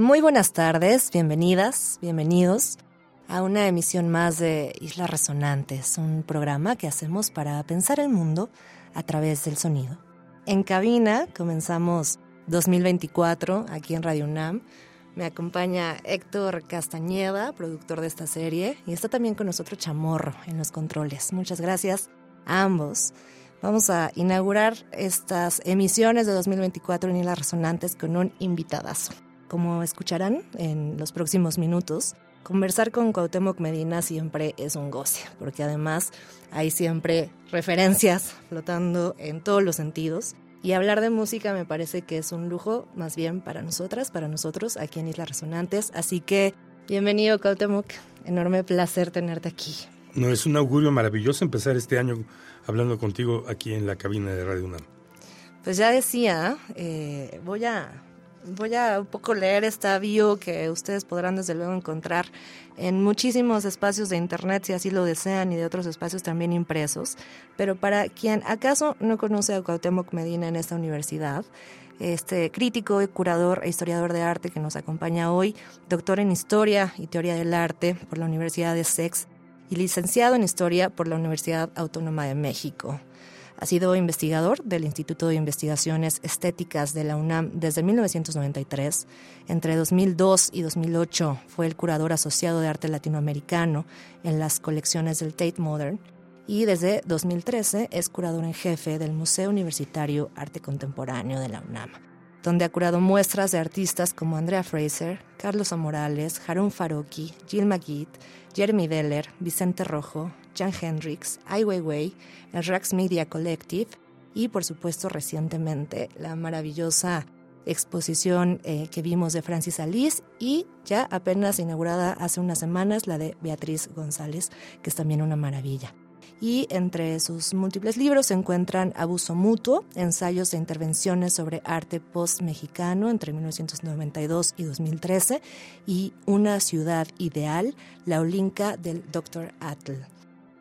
Muy buenas tardes, bienvenidas, bienvenidos a una emisión más de Islas Resonantes, un programa que hacemos para pensar el mundo a través del sonido. En cabina comenzamos 2024 aquí en Radio UNAM. Me acompaña Héctor Castañeda, productor de esta serie, y está también con nosotros Chamorro en los controles. Muchas gracias a ambos. Vamos a inaugurar estas emisiones de 2024 en Islas Resonantes con un invitadazo. Como escucharán en los próximos minutos, conversar con Cuauhtémoc Medina siempre es un goce, porque además hay siempre referencias flotando en todos los sentidos. Y hablar de música me parece que es un lujo más bien para nosotras, para nosotros aquí en Islas Resonantes. Así que bienvenido Cuauhtémoc, enorme placer tenerte aquí. No, es un augurio maravilloso empezar este año hablando contigo aquí en la cabina de Radio UNAM. Pues ya decía, eh, voy a voy a un poco leer esta bio que ustedes podrán desde luego encontrar en muchísimos espacios de internet si así lo desean y de otros espacios también impresos. Pero para quien acaso no conoce a Cuauhtémoc Medina en esta universidad, este crítico, curador e historiador de arte que nos acompaña hoy, doctor en Historia y Teoría del Arte por la Universidad de Sex y licenciado en Historia por la Universidad Autónoma de México. Ha sido investigador del Instituto de Investigaciones Estéticas de la UNAM desde 1993. Entre 2002 y 2008 fue el curador asociado de arte latinoamericano en las colecciones del Tate Modern y desde 2013 es curador en jefe del Museo Universitario Arte Contemporáneo de la UNAM, donde ha curado muestras de artistas como Andrea Fraser, Carlos Amorales, Harun Faroki, Jill McGee, Jeremy Deller, Vicente Rojo, Jan Hendricks, Ai Weiwei, el Rax Media Collective y, por supuesto, recientemente la maravillosa exposición eh, que vimos de Francis Alice y ya apenas inaugurada hace unas semanas la de Beatriz González, que es también una maravilla. Y entre sus múltiples libros se encuentran Abuso Mutuo, ensayos de intervenciones sobre arte post-mexicano entre 1992 y 2013, y Una ciudad ideal, la Olinka del Dr. Atl.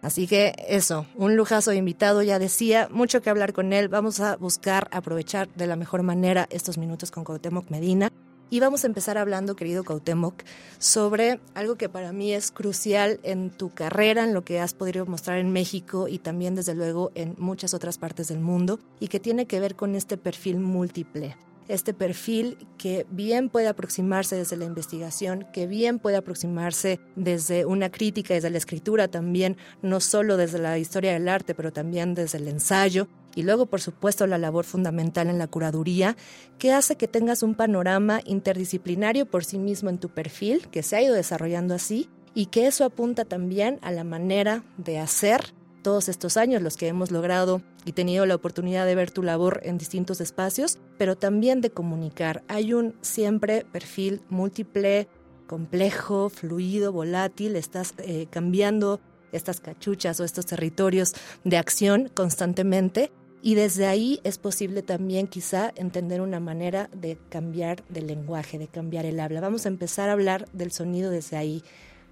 Así que eso, un lujazo de invitado, ya decía, mucho que hablar con él. Vamos a buscar aprovechar de la mejor manera estos minutos con Cuauhtémoc Medina. Y vamos a empezar hablando, querido Cuauhtémoc, sobre algo que para mí es crucial en tu carrera, en lo que has podido mostrar en México y también, desde luego, en muchas otras partes del mundo, y que tiene que ver con este perfil múltiple este perfil que bien puede aproximarse desde la investigación, que bien puede aproximarse desde una crítica, desde la escritura también, no solo desde la historia del arte, pero también desde el ensayo. Y luego, por supuesto, la labor fundamental en la curaduría, que hace que tengas un panorama interdisciplinario por sí mismo en tu perfil, que se ha ido desarrollando así, y que eso apunta también a la manera de hacer todos estos años, los que hemos logrado y tenido la oportunidad de ver tu labor en distintos espacios, pero también de comunicar. Hay un siempre perfil múltiple, complejo, fluido, volátil, estás eh, cambiando estas cachuchas o estos territorios de acción constantemente y desde ahí es posible también quizá entender una manera de cambiar del lenguaje, de cambiar el habla. Vamos a empezar a hablar del sonido desde ahí,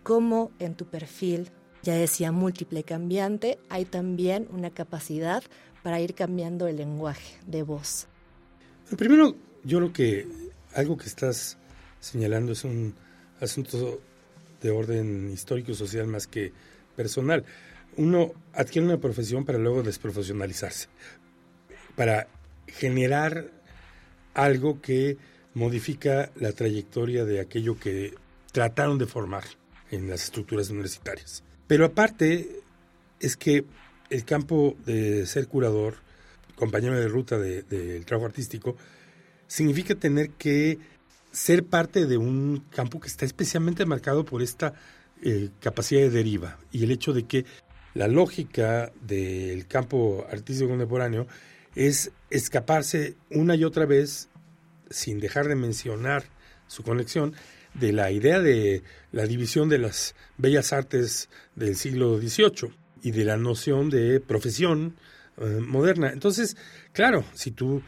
cómo en tu perfil ya decía múltiple cambiante, hay también una capacidad para ir cambiando el lenguaje de voz. Primero, yo creo que algo que estás señalando es un asunto de orden histórico social más que personal. Uno adquiere una profesión para luego desprofesionalizarse, para generar algo que modifica la trayectoria de aquello que trataron de formar en las estructuras universitarias. Pero aparte es que el campo de ser curador, compañero de ruta del trabajo artístico, significa tener que ser parte de un campo que está especialmente marcado por esta eh, capacidad de deriva y el hecho de que la lógica del campo artístico contemporáneo es escaparse una y otra vez, sin dejar de mencionar su conexión, de la idea de la división de las bellas artes del siglo XVIII y de la noción de profesión eh, moderna. Entonces, claro, si tú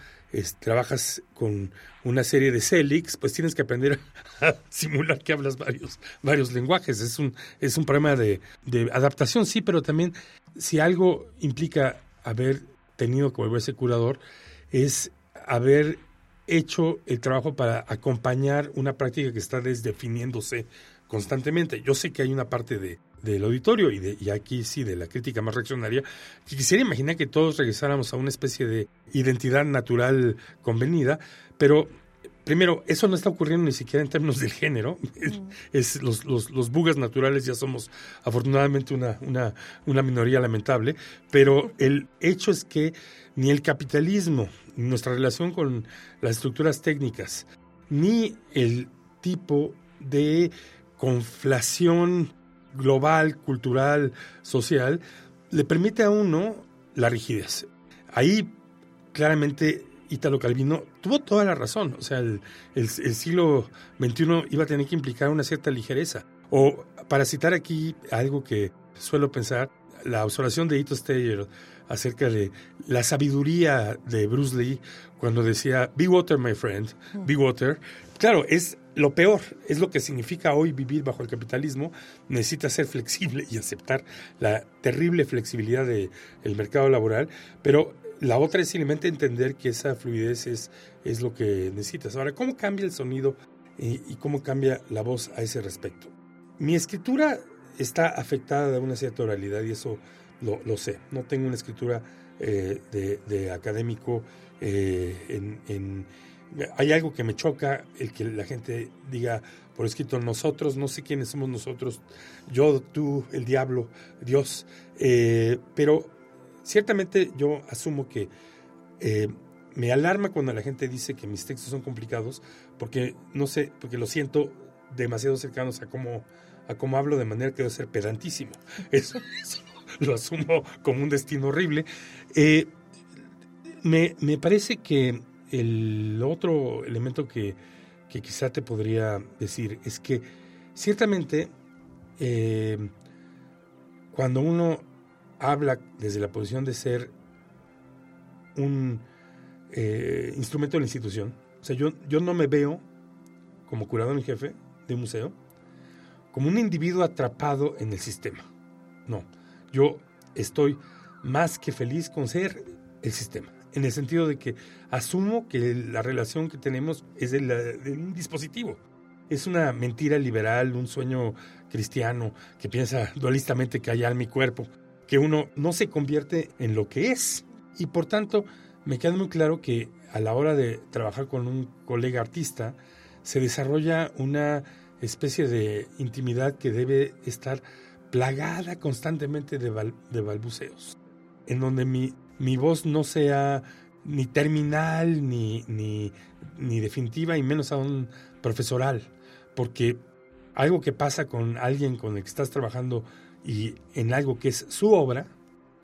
trabajas con una serie de CELIX, pues tienes que aprender a, simular que hablas varios, varios lenguajes. Es un, es un problema de, de adaptación, sí, pero también si algo implica haber tenido como ese curador, es haber hecho el trabajo para acompañar una práctica que está desdefiniéndose constantemente. Yo sé que hay una parte de, del auditorio y, de, y aquí sí de la crítica más reaccionaria, que quisiera imaginar que todos regresáramos a una especie de identidad natural convenida, pero primero, eso no está ocurriendo ni siquiera en términos del género. Es, los, los, los, bugas naturales ya somos afortunadamente una, una, una minoría lamentable, pero el hecho es que ni el capitalismo, ni nuestra relación con las estructuras técnicas, ni el tipo de conflación global, cultural, social, le permite a uno la rigidez. Ahí claramente Italo Calvino tuvo toda la razón. O sea, el, siglo XXI iba a tener que implicar una cierta ligereza. O, para citar aquí algo que suelo pensar, la observación de Ito Steyer acerca de la sabiduría de Bruce Lee cuando decía, be water, my friend, be water. Claro, es lo peor, es lo que significa hoy vivir bajo el capitalismo. Necesita ser flexible y aceptar la terrible flexibilidad del mercado laboral, pero la otra es simplemente entender que esa fluidez es, es lo que necesitas. Ahora, ¿cómo cambia el sonido y, cómo cambia la voz a ese respecto? Mi escritura está afectada de una cierta oralidad y eso lo, lo sé. No tengo una escritura eh, de, académico eh, en, Hay algo que me choca, el que la gente diga por escrito nosotros, no sé quiénes somos nosotros, yo, tú, el diablo, Dios, eh, pero Ciertamente yo asumo que eh, me alarma cuando la gente dice que mis textos son complicados, porque no sé, porque lo siento demasiado cercanos a cómo, a cómo hablo de manera que debe ser pedantísimo. Eso, lo asumo como un destino horrible. Eh, me, parece que el otro elemento que, quizá te podría decir es que ciertamente eh, cuando uno habla desde la posición de ser un eh, instrumento de la institución. O sea, yo, yo no me veo como curador en jefe de un museo como un individuo atrapado en el sistema. No, yo estoy más que feliz con ser el sistema, en el sentido de que asumo que la relación que tenemos es de, de un dispositivo. Es una mentira liberal, un sueño cristiano que piensa dualistamente que hay alma y cuerpo que uno no se convierte en lo que es. Y por tanto, me queda muy claro que a la hora de trabajar con un colega artista, se desarrolla una especie de intimidad que debe estar plagada constantemente de, balbuceos, en donde mi, voz no sea ni terminal, ni, ni, ni definitiva, y menos aún profesoral, porque algo que pasa con alguien con el que estás trabajando y en algo que es su obra,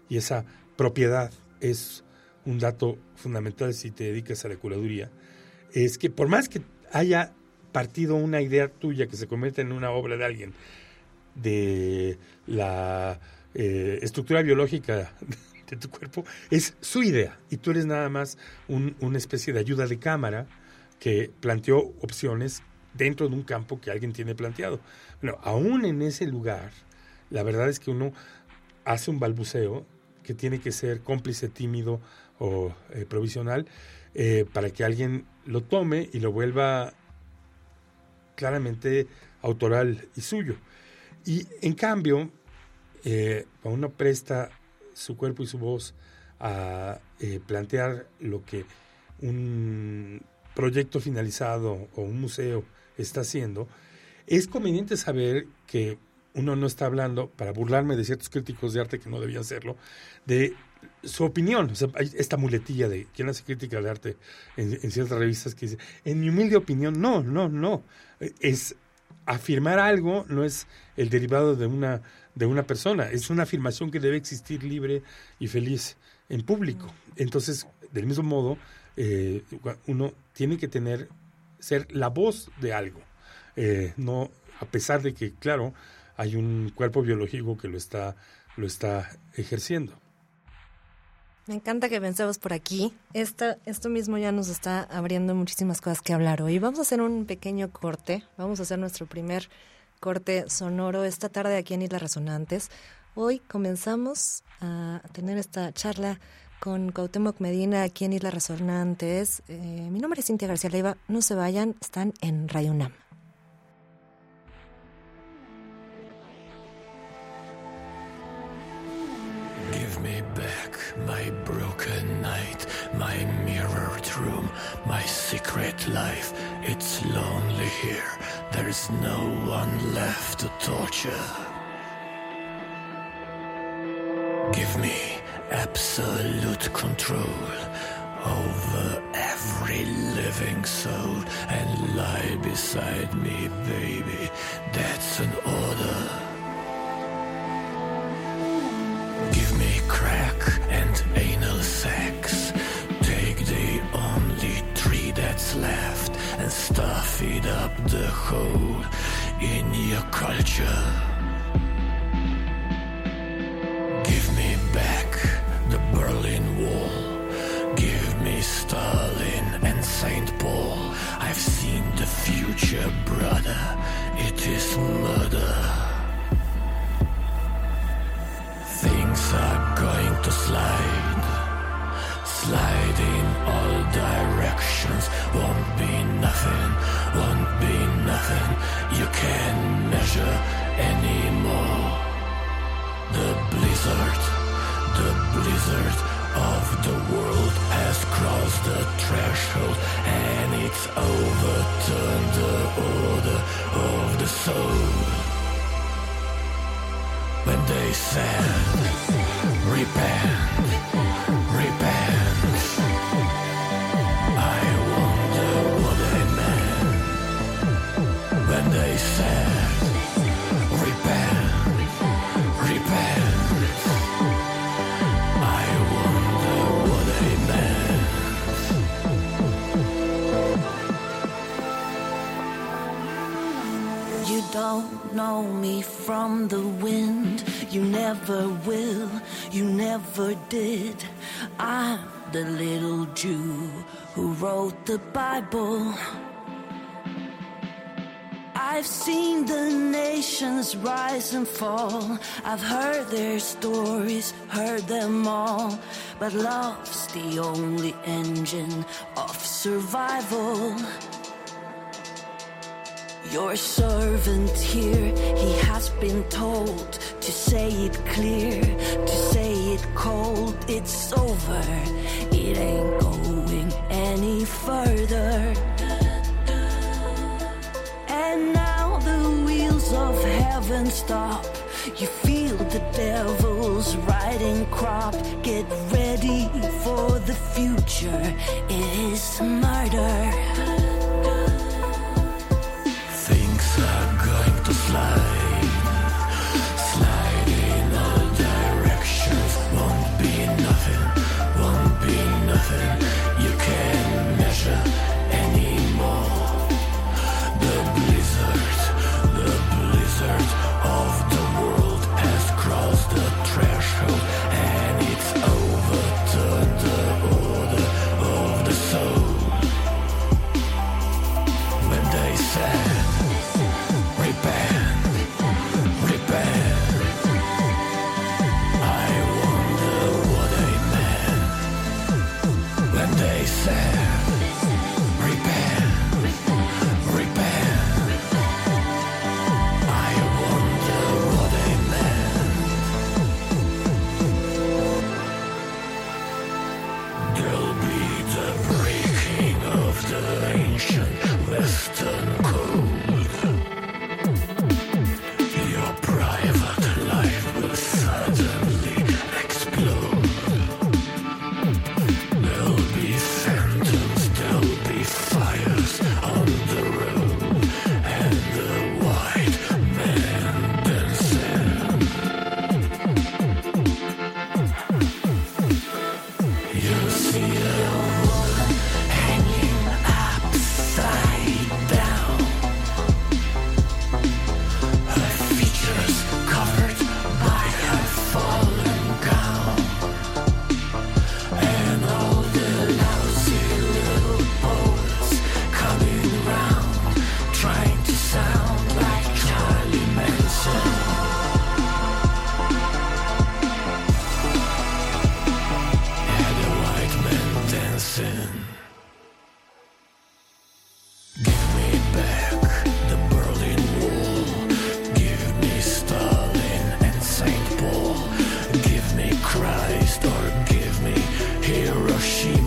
y esa propiedad es un dato fundamental si te dedicas a la curaduría, es que por más que haya partido una idea tuya que se convierte en una obra de alguien, de la eh, estructura biológica de tu cuerpo, es su idea, y tú eres nada más una especie de ayuda de cámara que planteó opciones dentro de un campo que alguien tiene planteado. Bueno, aún en ese lugar, la verdad es que uno hace un balbuceo que tiene que ser cómplice, tímido o eh, provisional eh, para que alguien lo tome y lo vuelva claramente autoral y suyo. Y en cambio, eh, uno presta su cuerpo y su voz a plantear lo que un proyecto finalizado o un museo está haciendo, es conveniente saber que uno no está hablando, para burlarme de ciertos críticos de arte que no debían serlo, de su opinión. O sea, hay esta muletilla de quien hace crítica de arte en, ciertas revistas que dice, en mi humilde opinión, no, no, no. Es afirmar algo, no es el derivado de una, de una persona, es una afirmación que debe existir libre y feliz en público. Entonces, del mismo modo, eh, uno tiene que tener, ser la voz de algo. eh, no, a pesar de que, claro, hay un cuerpo biológico que lo está, lo está ejerciendo. Me encanta que pensemos por aquí. Esto, esto mismo ya nos está abriendo muchísimas cosas que hablar hoy. Vamos a hacer un pequeño corte. Vamos a hacer nuestro primer corte sonoro esta tarde aquí en Islas Resonantes. Hoy comenzamos a tener esta charla con Cuauhtémoc Medina aquí en Islas Resonantes. Eh, mi nombre es Cintia García Leiva. No se vayan, están en Radio UNAM. Back my broken night, my mirrored room, my secret life. It's lonely here, there's no one left to torture. Give me absolute control over every living soul and lie beside me, baby. That's an order. Stuff it up the hole in your culture. Give me back the Berlin Wall. Give me Stalin and St. Paul. I've seen the future, brother. It is murder. Overturned the order of the soul when they said, repent. You don't know me from the wind. You never will. You never did. I'm the little Jew who wrote the Bible. I've seen the nations rise and fall. I've heard their stories, heard them all. But love's the only engine of survival. Your servant here, he has been told to say it clear, to say it cold. It's over, it ain't going any further. And now the wheels of heaven stop. You feel the devil's riding crop. Get ready for the future. It is murder. Hiroshima.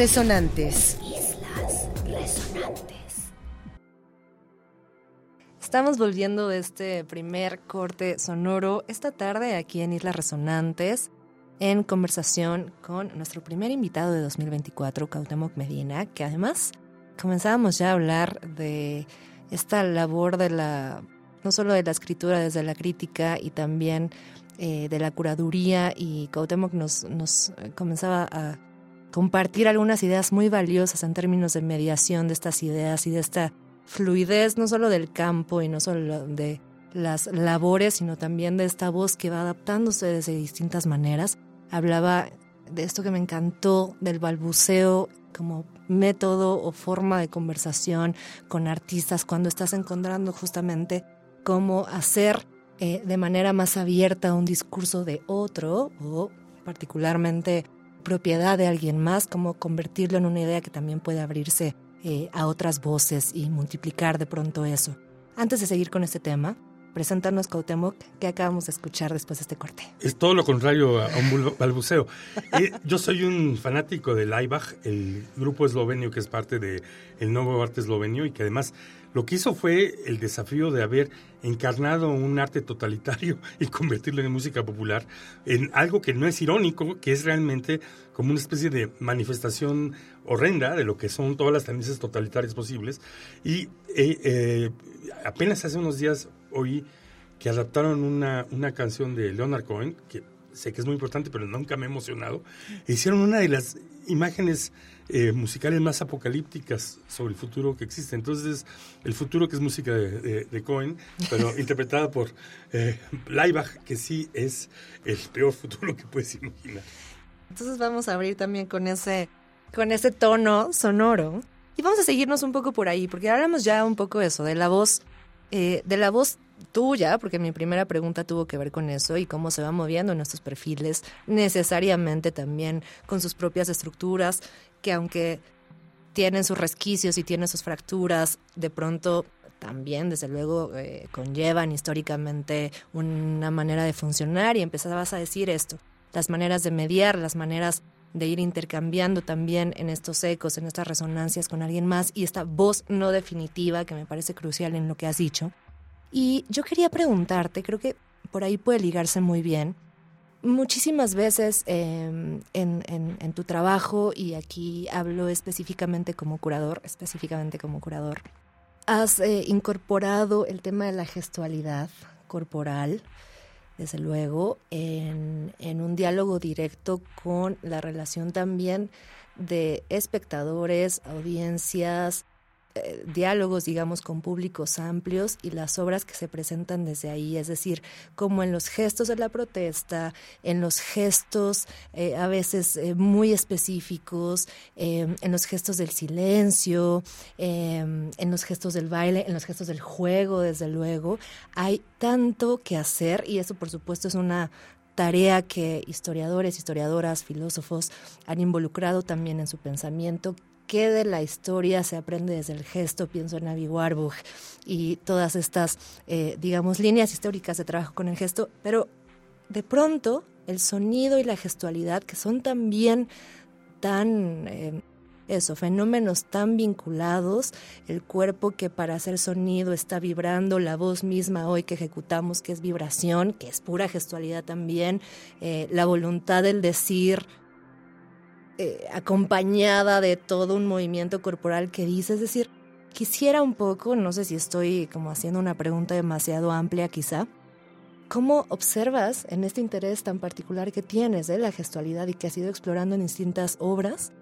Resonantes. Islas Resonantes. Estamos volviendo de este primer corte sonoro esta tarde aquí en Islas Resonantes en conversación con nuestro primer invitado de 2024, Cautemoc Medina, que además comenzábamos ya a hablar de esta labor de la, no solo de la escritura desde la crítica y también eh, de la curaduría y Cautemoc nos, nos comenzaba a compartir algunas ideas muy valiosas en términos de mediación de estas ideas y de esta fluidez no solo del campo y no solo de las labores, sino también de esta voz que va adaptándose desde distintas maneras. Hablaba de esto que me encantó, del balbuceo como método o forma de conversación con artistas cuando estás encontrando justamente cómo hacer eh, de manera más abierta un discurso de otro o particularmente propiedad de alguien más, cómo convertirlo en una idea que también puede abrirse eh, a otras voces y multiplicar de pronto eso. Antes de seguir con este tema, preséntanos Cautemoc, que acabamos de escuchar después de este corte. Es todo lo contrario a un balbuceo. Eh, yo soy un fanático de Laibach, el grupo eslovenio que es parte del el nuevo arte eslovenio y que además lo que hizo fue el desafío de haber encarnado un arte totalitario y convertirlo en música popular en algo que no es irónico, que es realmente como una especie de manifestación horrenda de lo que son todas las tendencias totalitarias posibles. Y eh, eh, apenas hace unos días oí que adaptaron una, una canción de Leonard Cohen, que sé que es muy importante, pero nunca me ha emocionado. Hicieron una de las imágenes eh, musicales más apocalípticas sobre el futuro que existe. Entonces, el futuro que es música de, Cohen, pero interpretada por eh, Laibach, que sí es el peor futuro que puedes imaginar. Entonces vamos a abrir también con ese, con ese tono sonoro. Y vamos a seguirnos un poco por ahí, porque hablamos ya un poco de eso, de la voz, eh, de la voz tuya, porque mi primera pregunta tuvo que ver con eso y cómo se va moviendo nuestros perfiles, necesariamente también con sus propias estructuras, que aunque tienen sus resquicios y tienen sus fracturas, de pronto también, desde luego, eh, conllevan históricamente una manera de funcionar y empezabas a decir esto, las maneras de mediar, las maneras de ir intercambiando también en estos ecos, en estas resonancias con alguien más y esta voz no definitiva que me parece crucial en lo que has dicho. Y yo quería preguntarte, creo que por ahí puede ligarse muy bien, muchísimas veces em, en, tu trabajo, y aquí hablo específicamente como curador, específicamente como curador, has eh, incorporado el tema de la gestualidad corporal, desde luego, en, en un diálogo directo con la relación también de espectadores, audiencias, eh, diálogos, digamos, con públicos amplios y las obras que se presentan desde ahí, es decir, como en los gestos de la protesta, en los gestos eh, a veces eh, muy específicos, en los gestos del silencio, en los gestos del baile, en los gestos del juego, desde luego, hay tanto que hacer y eso por supuesto es una tarea que historiadores, historiadoras, filósofos han involucrado también en su pensamiento, qué de la historia se aprende desde el gesto, pienso en Avi Warburg y todas estas, eh, digamos, líneas históricas de trabajo con el gesto, pero de pronto el sonido y la gestualidad, que son también tan... Eh, eso, fenómenos tan vinculados, el cuerpo que para hacer sonido está vibrando, la voz misma hoy que ejecutamos, que es vibración, que es pura gestualidad también, eh, la voluntad del decir, eh, acompañada de todo un movimiento corporal que dice, es decir, quisiera un poco, no sé si estoy como haciendo una pregunta demasiado amplia quizá, ¿cómo observas en este interés tan particular que tienes de la gestualidad y que has ido explorando en distintas obras?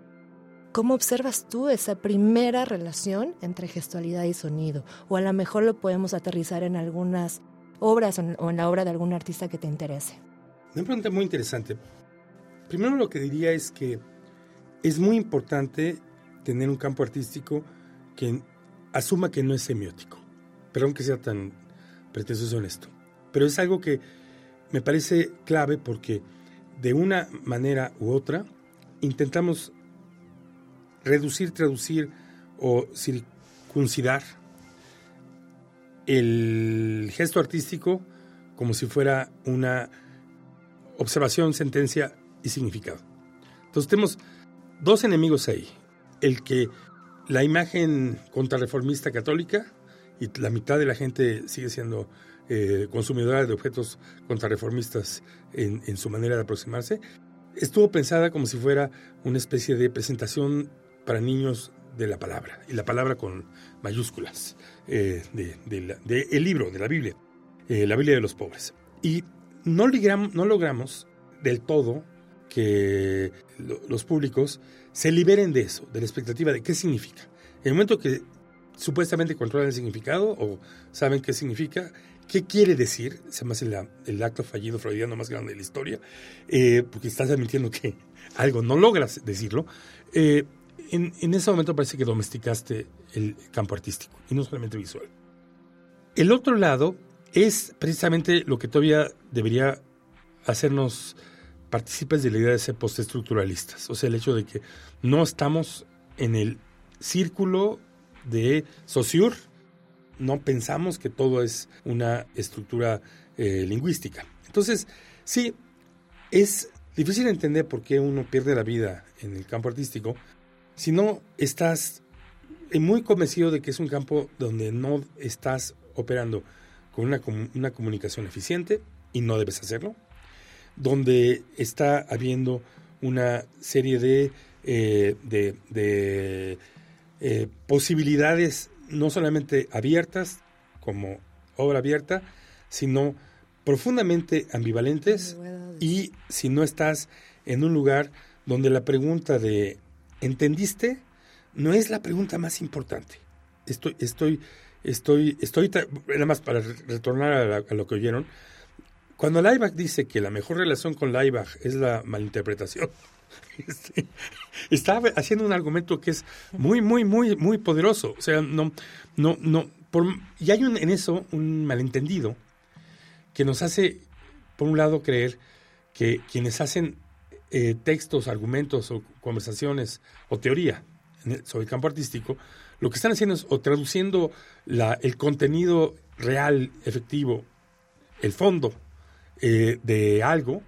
¿Cómo observas tú esa primera relación entre gestualidad y sonido? O a lo mejor lo podemos aterrizar en algunas obras o en la obra de algún artista que te interese. Una pregunta muy interesante. Primero lo que diría es que es muy importante tener un campo artístico que asuma que no es semiótico. Perdón que sea tan pretencioso en esto. Pero es algo que me parece clave porque de una manera u otra intentamos reducir, traducir o circuncidar el gesto artístico como si fuera una observación, sentencia y significado. Entonces tenemos dos enemigos ahí. El que la imagen contrarreformista católica y la mitad de la gente sigue siendo eh, consumidora de objetos contrarreformistas en, su manera de aproximarse, estuvo pensada como si fuera una especie de presentación para niños de la palabra, y la palabra con mayúsculas, eh, de, el libro, de la Biblia, eh, la Biblia de los pobres. Y no logramos del todo que los públicos se liberen de eso, de la expectativa de qué significa. En el momento que supuestamente controlan el significado o saben qué significa, qué quiere decir, se me hace el acto fallido freudiano más grande de la historia, eh, porque estás admitiendo que algo no logras decirlo, eh, en, en, ese momento parece que domesticaste el campo artístico y no solamente visual. El otro lado es precisamente lo que todavía debería hacernos partícipes de la idea de ser postestructuralistas, o sea, el hecho de que no estamos en el círculo de Saussure, no pensamos que todo es una estructura eh, lingüística. Entonces, sí, es difícil entender por qué uno pierde la vida en el campo artístico si no estás muy convencido de que es un campo donde no estás operando con una comunicación eficiente y no debes hacerlo, donde está habiendo una serie de, eh, de, eh, posibilidades no solamente abiertas como obra abierta, sino profundamente ambivalentes y si no estás en un lugar donde la pregunta de ¿entendiste? no es la pregunta más importante. Estoy, estoy, estoy, estoy, nada más para retornar a, lo que oyeron, cuando Laibach dice que la mejor relación con Laibach es la malinterpretación, este, está haciendo un argumento que es muy, muy, muy, muy poderoso. O sea, no, no, no, por, y hay un, en eso un malentendido que nos hace, por un lado, creer que quienes hacen eh, textos, argumentos o conversaciones o teoría sobre el campo artístico, lo que están haciendo es o traduciendo el contenido real, efectivo, el fondo eh, de algo,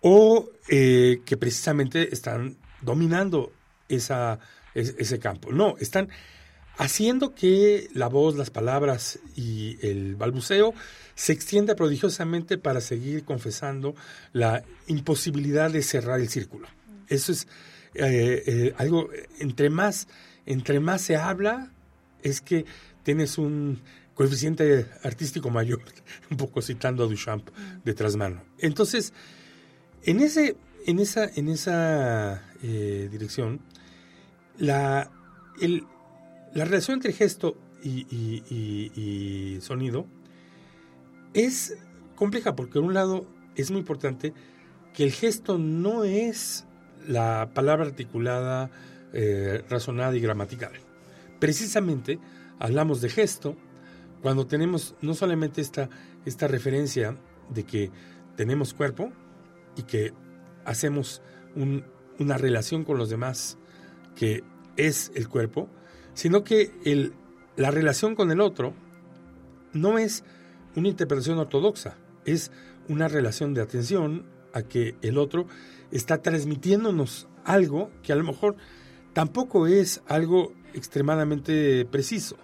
o eh, que precisamente están dominando esa, ese campo. No, están haciendo que la voz, las palabras y el balbuceo se extienda prodigiosamente para seguir confesando la imposibilidad de cerrar el círculo. Eso es eh, algo, entre más, entre más se habla, es que tienes un coeficiente artístico mayor, un poco citando a Duchamp de trasmano. Entonces, en, ese, en esa, en esa eh, dirección, la, el, la relación entre gesto y, sonido es compleja porque, por un lado, es muy importante que el gesto no es la palabra articulada, eh, razonada y gramatical. Precisamente hablamos de gesto cuando tenemos no solamente esta, esta referencia de que tenemos cuerpo y que hacemos una relación con los demás que es el cuerpo, sino que la relación con el otro no es una interpretación ortodoxa, es una relación de atención a que el otro está transmitiéndonos algo que a lo mejor tampoco es algo extremadamente preciso,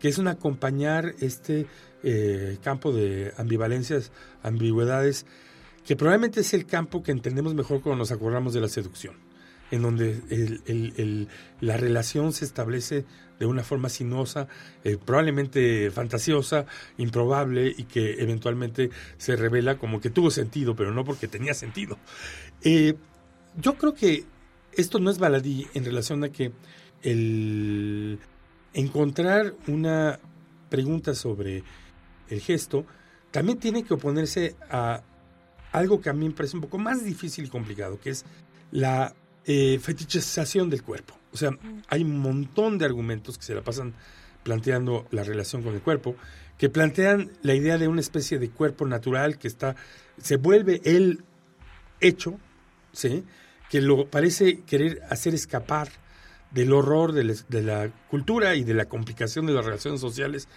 que es un acompañar este eh, campo de ambivalencias, ambigüedades, que probablemente es el campo que entendemos mejor cuando nos acordamos de la seducción en donde la relación se establece de una forma sinuosa, eh, probablemente fantasiosa, improbable y que eventualmente se revela como que tuvo sentido, pero no porque tenía sentido. Eh, yo creo que esto no es baladí en relación a que el encontrar una pregunta sobre el gesto también tiene que oponerse a algo que a mí me parece un poco más difícil y complicado, que es la eh, fetichización del cuerpo. O sea, hay un montón de argumentos que se la pasan planteando la relación con el cuerpo, que plantean la idea de una especie de cuerpo natural que está, se vuelve el hecho, ¿sí? que lo parece querer hacer escapar del horror de, la cultura y de la complicación de las relaciones sociales,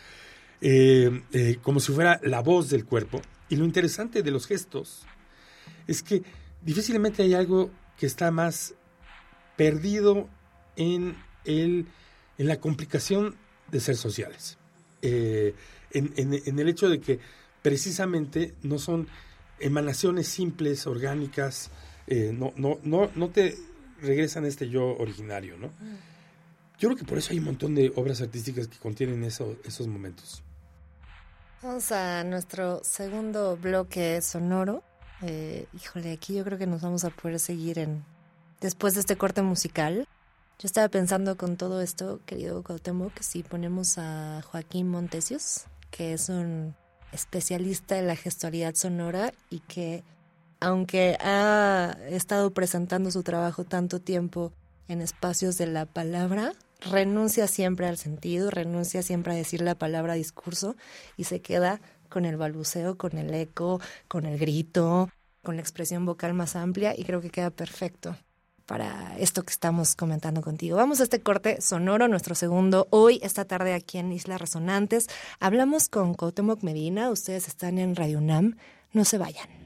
eh, eh, como si fuera la voz del cuerpo. Y lo interesante de los gestos es que difícilmente hay algo que está más perdido en, el, en la complicación de ser sociales. Eh, en, el hecho de que precisamente no son emanaciones simples, orgánicas, no, no, no, no te regresan a este yo originario, ¿no? Yo creo que por eso hay un montón de obras artísticas que contienen eso, esos momentos. Vamos a nuestro segundo bloque sonoro. Eh, híjole, aquí yo creo que nos vamos a poder seguir en después de este corte musical. Yo estaba pensando con todo esto, querido Cuauhtémoc, que si ponemos a Joaquín Montesios, que es un especialista en la gestualidad sonora y que aunque ha estado presentando su trabajo tanto tiempo en espacios de la palabra, renuncia siempre al sentido, renuncia siempre a decir la palabra discurso y se queda con el balbuceo, con el eco, con el grito, con la expresión vocal más amplia y creo que queda perfecto para esto que estamos comentando contigo. Vamos a este corte sonoro, nuestro segundo hoy, esta tarde aquí en Islas Resonantes. Hablamos con Cuauhtémoc Medina, ustedes están en Radio UNAM, no se vayan.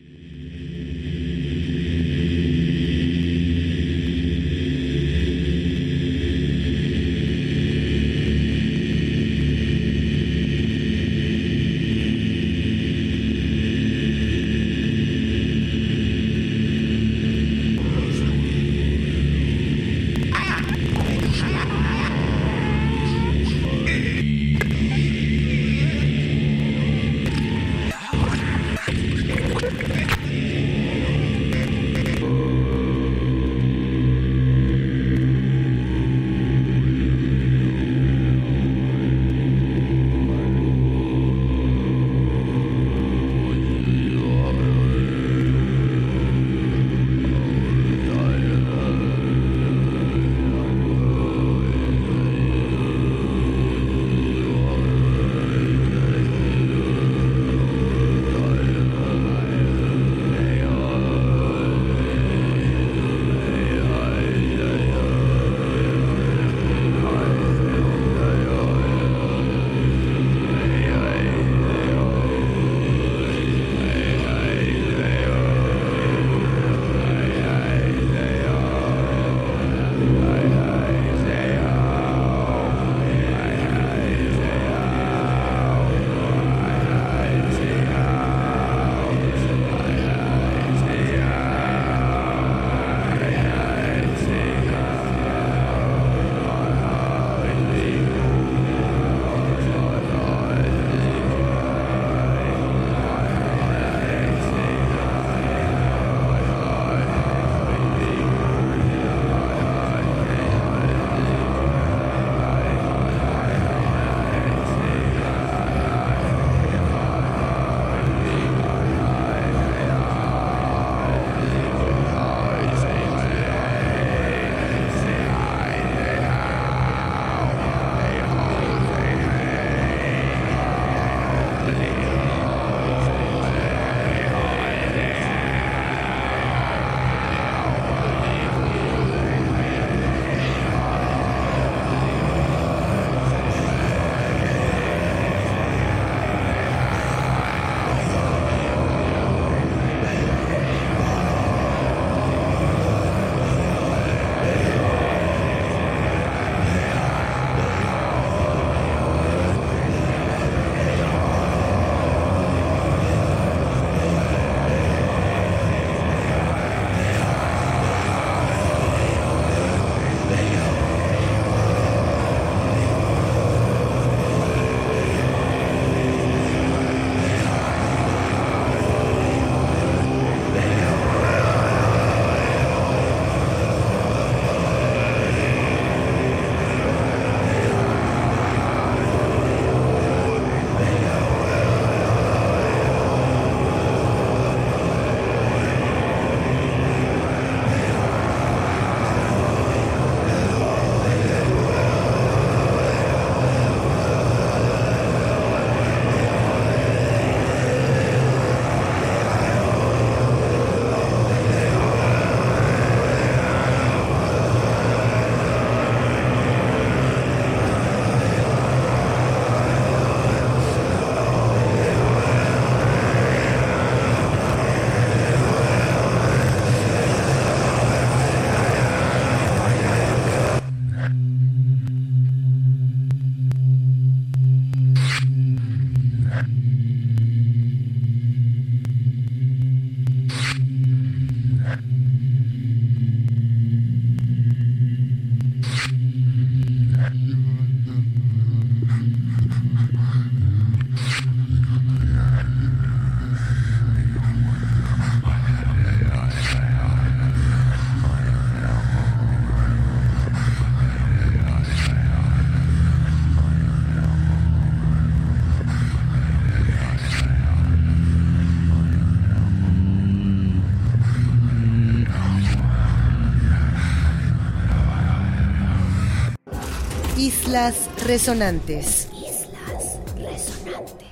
Islas Resonantes. Islas Resonantes.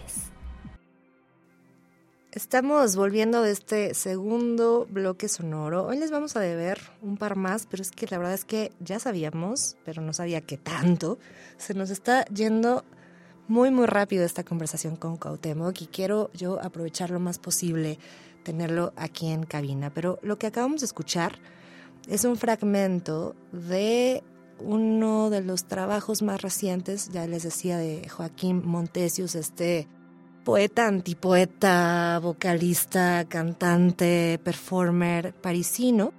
Estamos volviendo de este segundo bloque sonoro. Hoy les vamos a deber un par más, pero es que la verdad es que ya sabíamos, pero no sabía que tanto. Se nos está yendo muy, muy rápido esta conversación con Cuauhtémoc y quiero yo aprovechar lo más posible tenerlo aquí en cabina. Pero lo que acabamos de escuchar es un fragmento de uno de los trabajos más recientes, ya les decía, de Joaquín Montesius, este poeta, antipoeta, vocalista, cantante, performer parisino,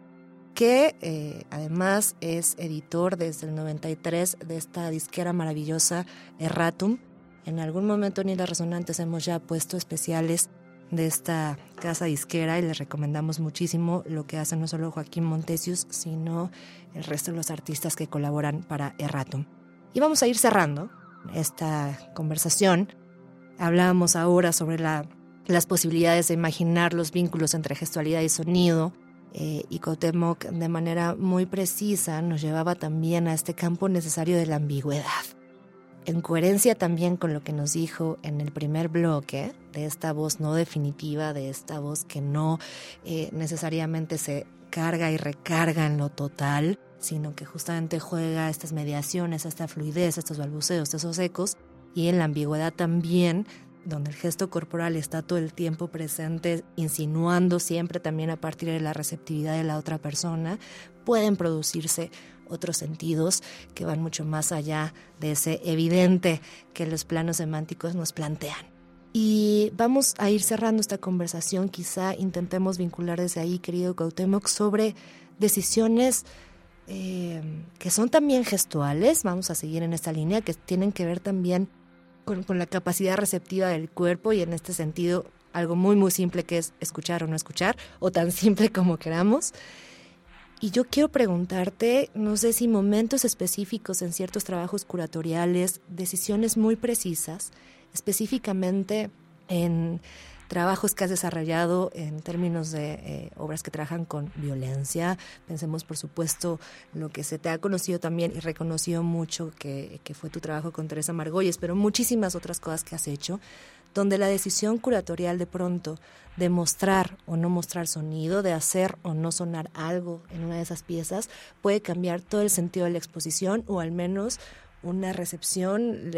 que eh, además es editor desde el 93 de esta disquera maravillosa Erratum. En algún momento ni las resonantes hemos ya puesto especiales de esta casa disquera y les recomendamos muchísimo lo que hace no solo Joaquín Montesius, sino el resto de los artistas que colaboran para Erratum. Y vamos a ir cerrando esta conversación Hablábamos ahora sobre las posibilidades de imaginar los vínculos entre gestualidad y sonido. Eh, y Cotemoc de manera muy precisa nos llevaba también a este campo necesario de la ambigüedad. En coherencia también con lo que nos dijo en el primer bloque, de esta voz no definitiva, de esta voz que no eh, necesariamente se carga y recarga en lo total, sino que justamente juega estas mediaciones, esta fluidez, estos balbuceos, estos ecos, y en la ambigüedad también, donde el gesto corporal está todo el tiempo presente, insinuando siempre también a partir de la receptividad de la otra persona, pueden producirse otros sentidos que van mucho más allá de ese evidente que los planos semánticos nos plantean. Y vamos a ir cerrando esta conversación, quizá intentemos vincular desde ahí, querido Cuauhtémoc, sobre decisiones eh, que son también gestuales, vamos a seguir en esta línea, que tienen que ver también con, la capacidad receptiva del cuerpo y en este sentido algo muy muy simple que es escuchar o no escuchar o tan simple como queramos. Y yo quiero preguntarte, no sé si momentos específicos en ciertos trabajos curatoriales, decisiones muy precisas, específicamente en trabajos que has desarrollado en términos de eh, obras que trabajan con violencia. Pensemos, por supuesto, lo que se te ha conocido también y reconocido mucho, que, que fue tu trabajo con Teresa Margolles, pero muchísimas otras cosas que has hecho, donde la decisión curatorial de pronto de mostrar o no mostrar sonido, de hacer o no sonar algo en una de esas piezas, puede cambiar todo el sentido de la exposición o al menos una recepción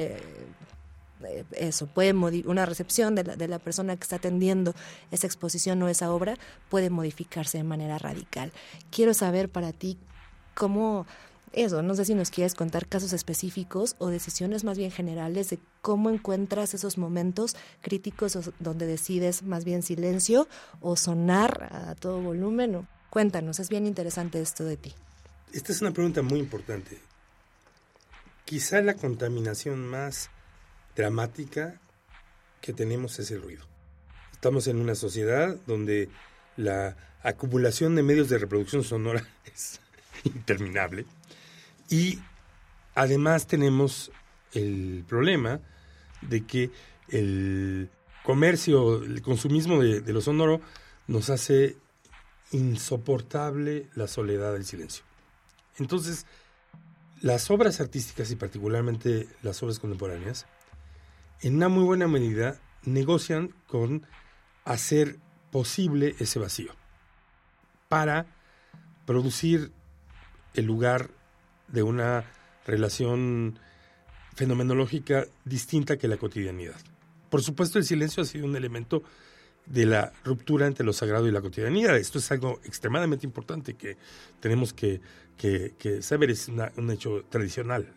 eso, puede una recepción de la, de la persona que está atendiendo esa exposición o esa obra puede modificarse de manera radical. Quiero saber para ti cómo eso, no sé si nos quieres contar casos específicos o decisiones más bien generales de cómo encuentras esos momentos críticos donde decides más bien silencio o sonar a todo volumen. Cuéntanos, es bien interesante esto de ti. Esta es una pregunta muy importante. Quizá la contaminación más dramática que tenemos es el ruido. Estamos en una sociedad donde la acumulación de medios de reproducción sonora es interminable y además tenemos el problema de que el comercio, el consumismo de, lo sonoro nos hace insoportable la soledad del silencio. Entonces, las obras artísticas y particularmente las obras contemporáneas en una muy buena medida negocian con hacer posible ese vacío para producir el lugar de una relación fenomenológica distinta que la cotidianidad. Por supuesto, el silencio ha sido un elemento de la ruptura entre lo sagrado y la cotidianidad. Esto es algo extremadamente importante que tenemos que, saber, es un hecho tradicional.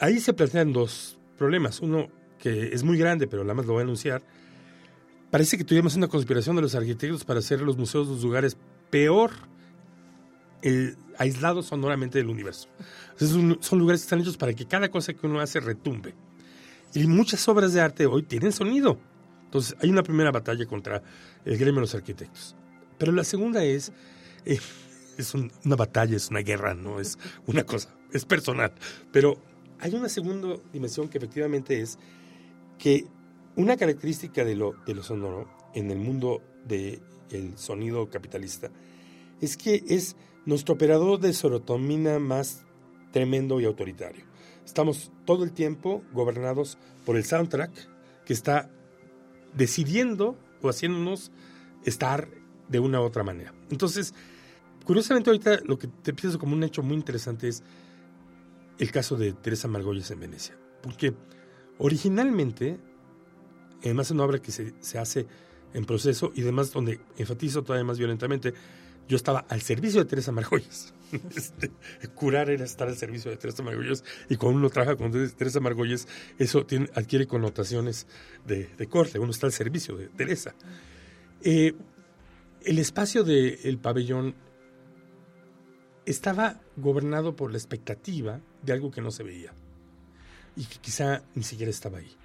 Ahí se plantean dos problemas. Uno que es muy grande, pero nada más lo voy a anunciar. Parece que tuvimos una conspiración de los arquitectos para hacer los museos los lugares peor aislados sonoramente del universo. son lugares que están hechos para que cada cosa que uno hace retumbe. Y muchas obras de arte hoy tienen sonido. Entonces, hay una primera batalla contra el gremio de los arquitectos. Pero la segunda es, eh, es una batalla, es una guerra, no es una cosa, es personal. Pero hay una segunda dimensión que efectivamente es que una característica de lo, de sonoro en el mundo del sonido capitalista es que es nuestro operador de serotonina más tremendo y autoritario. estamos todo el tiempo gobernados por el soundtrack que está decidiendo o haciéndonos estar de una u otra manera. Entonces, curiosamente ahorita lo que te pienso como un hecho muy interesante es el caso de Teresa Margolles en Venecia. Porque originalmente, además es una obra que se, se hace en proceso y además donde enfatizo todavía más violentamente, yo estaba al servicio de Teresa Margolles. Este, curar era estar al servicio de Teresa Margolles y cuando uno trabaja con Teresa Margolles, eso tiene, adquiere connotaciones de, corte, uno está al servicio de Teresa. Eh, el espacio del pabellón estaba gobernado por la expectativa de algo que no se veía y que quizá ni siquiera estaba ahí.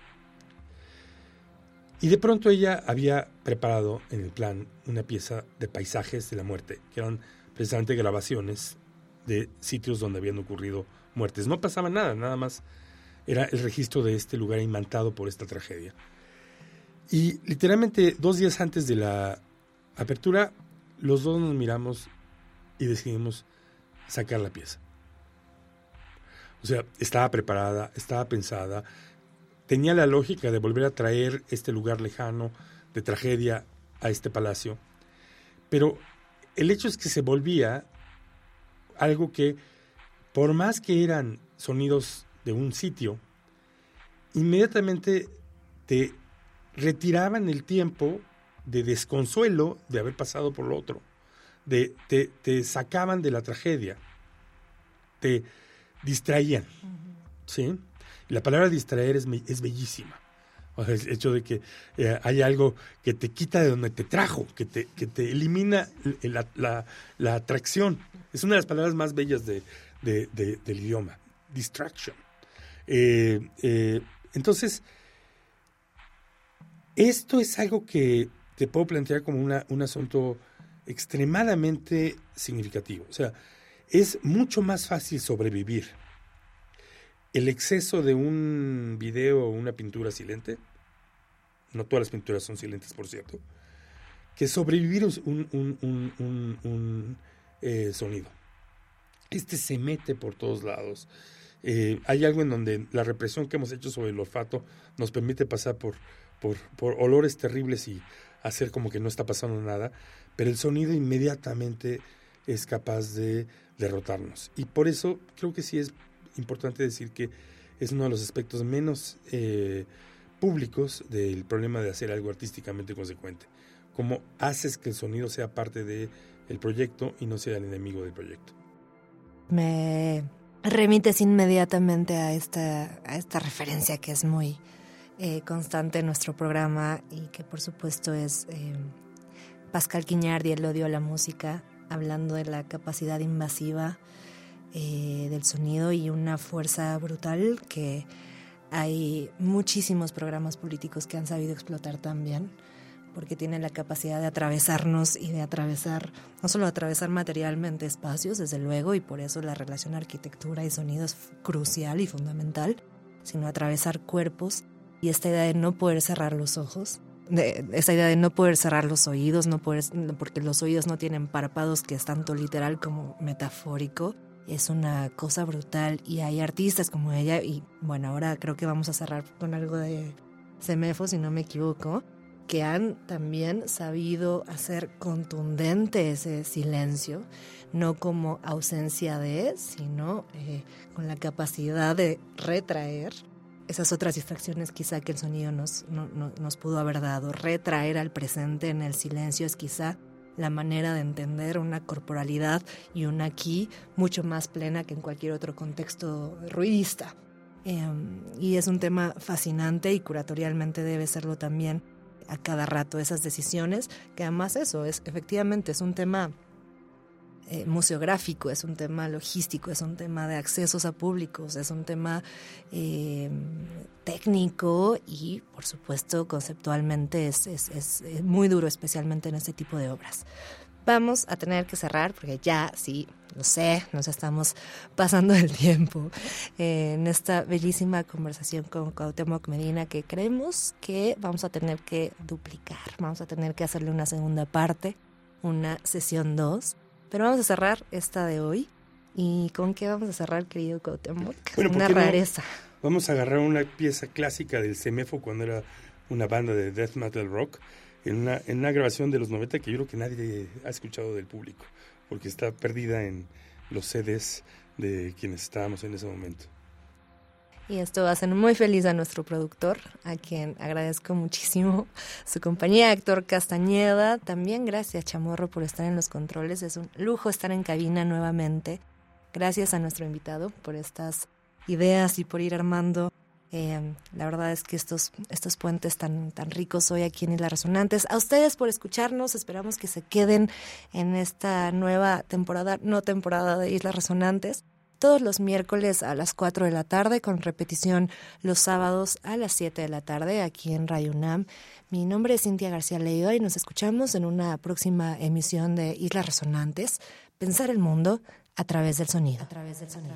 Y de pronto ella había preparado en el plan una pieza de paisajes de la muerte, que eran precisamente grabaciones de sitios donde habían ocurrido muertes. No pasaba nada, nada más era el registro de este lugar imantado por esta tragedia. Y literalmente dos días antes de la apertura, los dos nos miramos y decidimos sacar la pieza. O sea, estaba preparada, estaba pensada, tenía la lógica de volver a traer este lugar lejano de tragedia a este palacio, pero el hecho es que se volvía algo que, por más que eran sonidos de un sitio, inmediatamente te retiraban el tiempo de desconsuelo de haber pasado por lo otro, de, te, te sacaban de la tragedia, te distraían, ¿sí? la palabra distraer es, es bellísima. O sea, el hecho de que eh, hay algo que te quita de donde te trajo, que te, que te elimina la, la, atracción. Es una de las palabras más bellas de, del idioma, distraction. Eh, eh, entonces, esto es algo que te puedo plantear como una, un asunto extremadamente significativo. O sea, es mucho más fácil sobrevivir el exceso de un video o una pintura silente, no todas las pinturas son silentes, por cierto, que sobrevivir un, un, eh, sonido. Este se mete por todos lados. Eh, hay algo en donde la represión que hemos hecho sobre el olfato nos permite pasar por, por, por olores terribles y hacer como que no está pasando nada, pero el sonido inmediatamente es capaz de derrotarnos. Y por eso creo que sí es importante decir que es uno de los aspectos menos eh, públicos del problema de hacer algo artísticamente consecuente. Cómo haces que el sonido sea parte del el proyecto y no sea el enemigo del proyecto. Me remites inmediatamente a esta, a esta referencia que es muy eh, constante en nuestro programa y que por supuesto es eh, Pascal Quiñardi, el odio a la música, hablando de la capacidad invasiva eh, del sonido y una fuerza brutal que hay muchísimos programas políticos que han sabido explotar también, porque tienen la capacidad de atravesarnos y de atravesar, no solo atravesar materialmente espacios, desde luego, y por eso la relación arquitectura y sonido es crucial y fundamental, sino atravesar cuerpos y esta idea de no poder cerrar los ojos, esa idea de no poder cerrar los oídos, no poder, porque los oídos no tienen párpados, que es tanto literal como metafórico, es una cosa brutal. Y hay artistas como ella y bueno, ahora creo que vamos a cerrar con algo de Semefo, si no me equivoco, que han también sabido hacer contundente ese silencio, no como ausencia de, sino eh, con la capacidad de retraer esas otras distracciones quizá que el sonido nos, nos pudo haber dado. Retraer al presente en el silencio es quizá la manera de entender una corporalidad y una aquí mucho más plena que en cualquier otro contexto ruidista. Em, y es un tema fascinante y curatorialmente debe serlo también a cada rato esas decisiones, que además eso es efectivamente es un tema eh, museográfico, es un tema logístico, es un tema de accesos a públicos, es un tema eh, técnico y, por supuesto, conceptualmente es, es, muy duro, especialmente en este tipo de obras. Vamos a tener que cerrar porque ya, sí, lo sé, nos estamos pasando el tiempo eh, en esta bellísima conversación con Cuauhtémoc Medina que creemos que vamos a tener que duplicar, vamos a tener que hacerle una segunda parte, una sesión 2 pero vamos a cerrar esta de hoy ¿Y con qué vamos a cerrar, querido Cuauhtémoc? Bueno, ¿por Una no? rareza. Vamos a agarrar una pieza clásica del Semefo cuando era una banda de death metal rock, en una, en una grabación de los 90 que yo creo que nadie ha escuchado del público, porque está perdida en los CDs de quienes estábamos en ese momento. Y esto hacer muy feliz a nuestro productor, a quien agradezco muchísimo su compañía, Héctor Castañeda. También gracias, Chamorro, por estar en los controles. Es un lujo estar en cabina nuevamente. Gracias a nuestro invitado por estas ideas y por ir armando. Eh, la verdad es que estos, estos puentes tan, tan ricos hoy aquí en Islas Resonantes. A ustedes por escucharnos. Esperamos que se queden en esta nueva temporada, no temporada de Islas Resonantes todos los miércoles a las 4 de la tarde, con repetición los sábados a las 7 de la tarde aquí en Radio UNAM. Mi nombre es Cintia García Leiva y nos escuchamos en una próxima emisión de Islas Resonantes, Pensar el Mundo a través del sonido. A través del sonido.